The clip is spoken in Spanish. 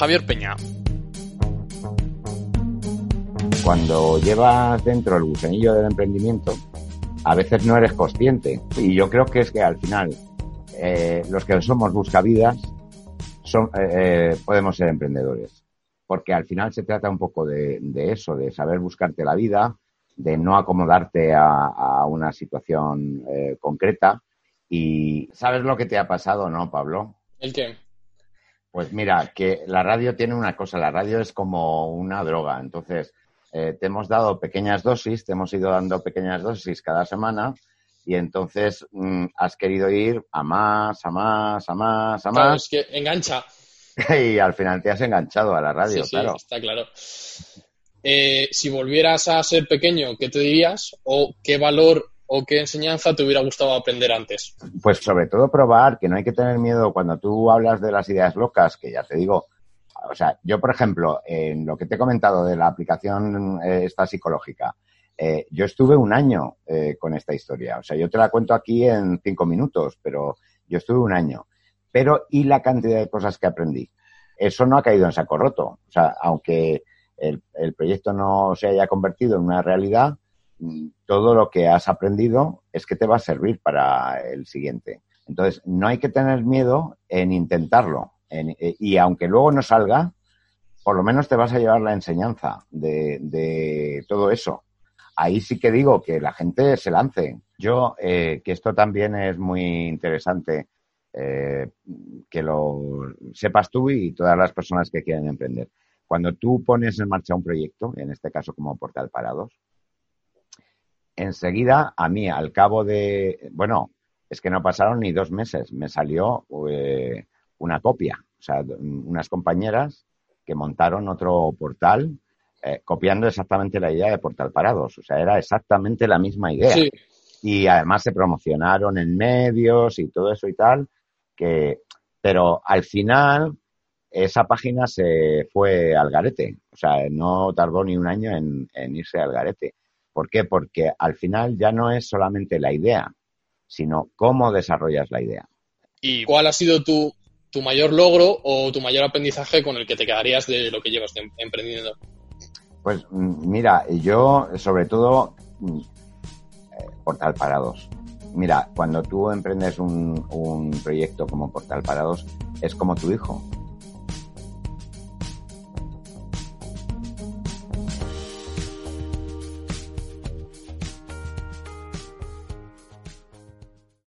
Javier Peña. Cuando llevas dentro el gusanillo del emprendimiento, a veces no eres consciente. Y yo creo que es que al final, eh, los que somos buscavidas, son, eh, eh, podemos ser emprendedores. Porque al final se trata un poco de, eso, de saber buscarte la vida, de no acomodarte a, una situación concreta. Y ¿sabes lo que te ha pasado, no, Pablo? ¿El qué? Pues mira, que la radio tiene una cosa, la radio es como una droga. Entonces, eh, te hemos dado pequeñas dosis, te hemos ido dando pequeñas dosis cada semana y entonces mm, has querido ir a más, a más, a más, a más. es que engancha. y al final te has enganchado a la radio, sí, sí, Está claro. Eh, si volvieras a ser pequeño, ¿qué te dirías? ¿O qué valor o qué enseñanza te hubiera gustado aprender antes? Pues sobre todo probar, que no hay que tener miedo cuando tú hablas de las ideas locas, que ya te digo, o sea, yo, por ejemplo, en lo que te he comentado de la aplicación eh, esta psicológica, eh, yo estuve un año eh, con esta historia. O sea, yo te la cuento aquí en cinco minutos, pero yo estuve un año. Pero, ¿y la cantidad de cosas que aprendí? Eso no ha caído en saco roto. O sea, aunque el, proyecto no se haya convertido en una realidad, todo lo que has aprendido es que te va a servir para el siguiente. Entonces, no hay que tener miedo en intentarlo. Eh, y aunque luego no salga, por lo menos te vas a llevar la enseñanza de, todo eso. Ahí sí que digo que la gente se lance. Yo, eh, que esto también es muy interesante, eh, que lo sepas tú y todas las personas que quieren emprender. Cuando tú pones en marcha un proyecto, en este caso como Portal Parados, enseguida a mí, al cabo de, bueno, es que no pasaron ni dos meses, me salió una copia. O sea, unas compañeras que montaron otro portal eh, copiando exactamente la idea de Portal Parados. O sea, era exactamente la misma idea. Y además se promocionaron en medios y todo eso y tal. Que, pero al final esa página se fue al garete. O sea, no tardó ni un año en, en irse al garete. ¿Por qué? Porque al final ya no es solamente la idea, sino cómo desarrollas la idea. ¿Y cuál ha sido tu tu mayor logro o tu mayor aprendizaje con el que te quedarías de lo que llevas emprendiendo? Pues mm, mira, yo sobre todo mm, eh, Portal Parados. Mira, cuando tú emprendes un, un proyecto como Portal Parados, es como tu hijo.